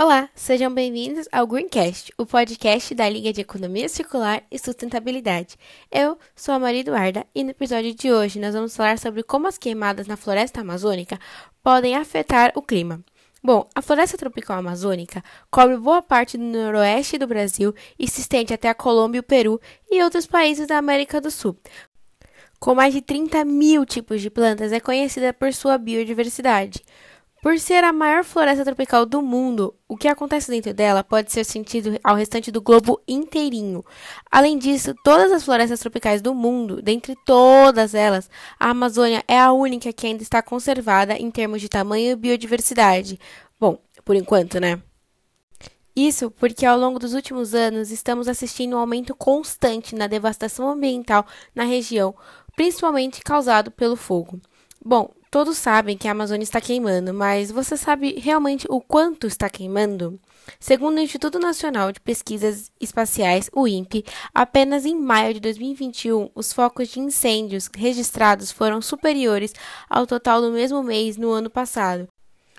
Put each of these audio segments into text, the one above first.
Olá, sejam bem-vindos ao Greencast, o podcast da Liga de Economia Circular e Sustentabilidade. Eu sou a Maria Eduarda e no episódio de hoje nós vamos falar sobre como as queimadas na floresta amazônica podem afetar o clima. Bom, a floresta tropical amazônica cobre boa parte do noroeste do Brasil e se estende até a Colômbia o Peru e outros países da América do Sul. Com mais de 30 mil tipos de plantas, é conhecida por sua biodiversidade. Por ser a maior floresta tropical do mundo, o que acontece dentro dela pode ser sentido ao restante do globo inteirinho. Além disso, todas as florestas tropicais do mundo, dentre todas elas, a Amazônia é a única que ainda está conservada em termos de tamanho e biodiversidade. Bom, por enquanto, né? Isso porque ao longo dos últimos anos estamos assistindo um aumento constante na devastação ambiental na região, principalmente causado pelo fogo. Bom, Todos sabem que a Amazônia está queimando, mas você sabe realmente o quanto está queimando? Segundo o Instituto Nacional de Pesquisas Espaciais, o INPE, apenas em maio de 2021, os focos de incêndios registrados foram superiores ao total do mesmo mês no ano passado.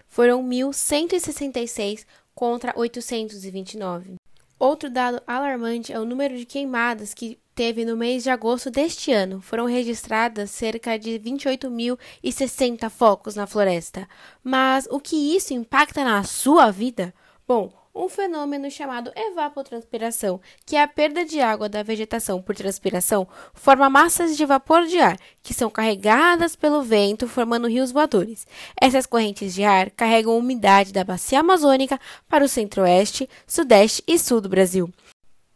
Foram 1.166 contra 829. Outro dado alarmante é o número de queimadas que teve no mês de agosto deste ano. Foram registradas cerca de 28.060 focos na floresta. Mas o que isso impacta na sua vida? Bom, um fenômeno chamado evapotranspiração, que é a perda de água da vegetação por transpiração, forma massas de vapor de ar, que são carregadas pelo vento, formando rios voadores. Essas correntes de ar carregam umidade da bacia amazônica para o centro-oeste, sudeste e sul do Brasil.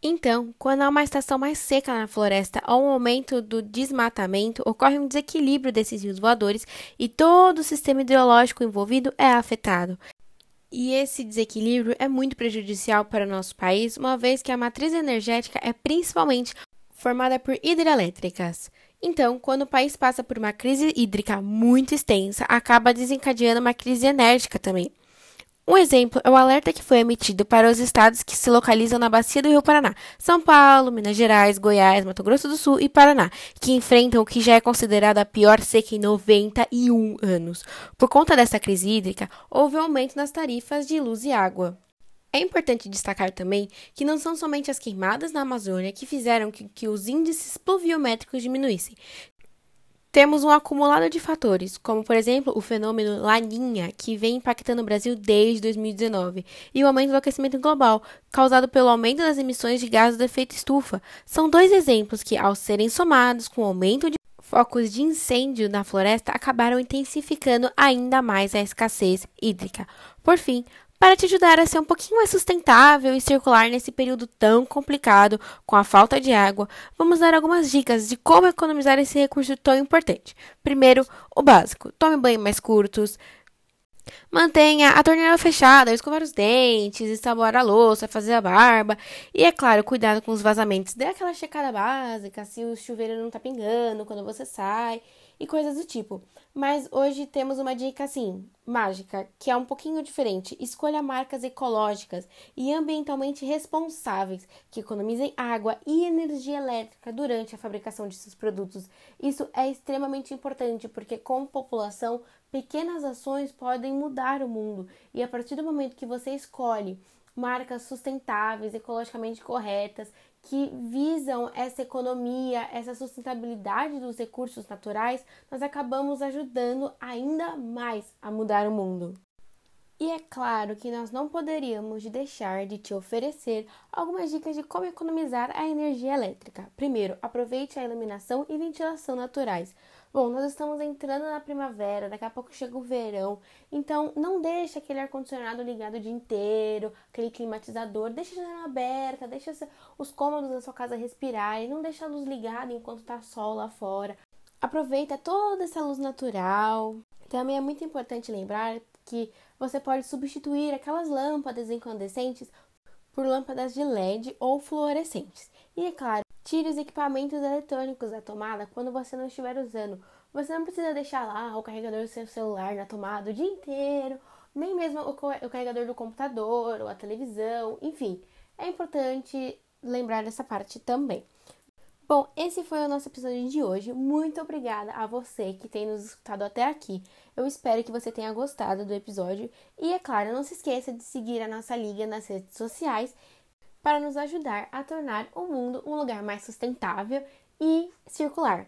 Então, quando há uma estação mais seca na floresta ou um aumento do desmatamento, ocorre um desequilíbrio desses rios voadores e todo o sistema hidrológico envolvido é afetado. E esse desequilíbrio é muito prejudicial para o nosso país, uma vez que a matriz energética é principalmente formada por hidrelétricas. Então, quando o país passa por uma crise hídrica muito extensa, acaba desencadeando uma crise enérgica também. Um exemplo é o alerta que foi emitido para os estados que se localizam na bacia do Rio Paraná: São Paulo, Minas Gerais, Goiás, Mato Grosso do Sul e Paraná, que enfrentam o que já é considerado a pior seca em 91 anos. Por conta dessa crise hídrica, houve um aumento nas tarifas de luz e água. É importante destacar também que não são somente as queimadas na Amazônia que fizeram que, que os índices pluviométricos diminuíssem. Temos um acumulado de fatores, como por exemplo o fenômeno Laninha, que vem impactando o Brasil desde 2019, e o aumento do aquecimento global, causado pelo aumento das emissões de gases do efeito estufa. São dois exemplos que, ao serem somados com o aumento de focos de incêndio na floresta, acabaram intensificando ainda mais a escassez hídrica. Por fim, para te ajudar a ser um pouquinho mais sustentável e circular nesse período tão complicado com a falta de água, vamos dar algumas dicas de como economizar esse recurso tão importante. Primeiro, o básico: tome banho mais curtos. Mantenha a torneira fechada, escovar os dentes, ensaboar a louça, fazer a barba. E é claro, cuidado com os vazamentos. Dê aquela checada básica, se o chuveiro não tá pingando quando você sai e coisas do tipo. Mas hoje temos uma dica assim, mágica, que é um pouquinho diferente. Escolha marcas ecológicas e ambientalmente responsáveis que economizem água e energia elétrica durante a fabricação de seus produtos. Isso é extremamente importante porque, como população, pequenas ações podem mudar o mundo. E a partir do momento que você escolhe marcas sustentáveis, ecologicamente corretas, que visam essa economia, essa sustentabilidade dos recursos naturais, nós acabamos ajudando ainda mais a mudar o mundo. E é claro que nós não poderíamos deixar de te oferecer algumas dicas de como economizar a energia elétrica. Primeiro, aproveite a iluminação e ventilação naturais. Bom, nós estamos entrando na primavera, daqui a pouco chega o verão, então não deixe aquele ar-condicionado ligado o dia inteiro, aquele climatizador, deixa a janela aberta, deixa os cômodos da sua casa respirarem, não deixa a luz ligada enquanto tá sol lá fora. Aproveita toda essa luz natural. Também é muito importante lembrar que você pode substituir aquelas lâmpadas incandescentes por lâmpadas de LED ou fluorescentes. E é claro, Tire os equipamentos eletrônicos da tomada quando você não estiver usando. Você não precisa deixar lá o carregador do seu celular na tomada o dia inteiro, nem mesmo o carregador do computador ou a televisão, enfim. É importante lembrar dessa parte também. Bom, esse foi o nosso episódio de hoje. Muito obrigada a você que tem nos escutado até aqui. Eu espero que você tenha gostado do episódio. E é claro, não se esqueça de seguir a nossa liga nas redes sociais para nos ajudar a tornar o mundo um lugar mais sustentável e circular.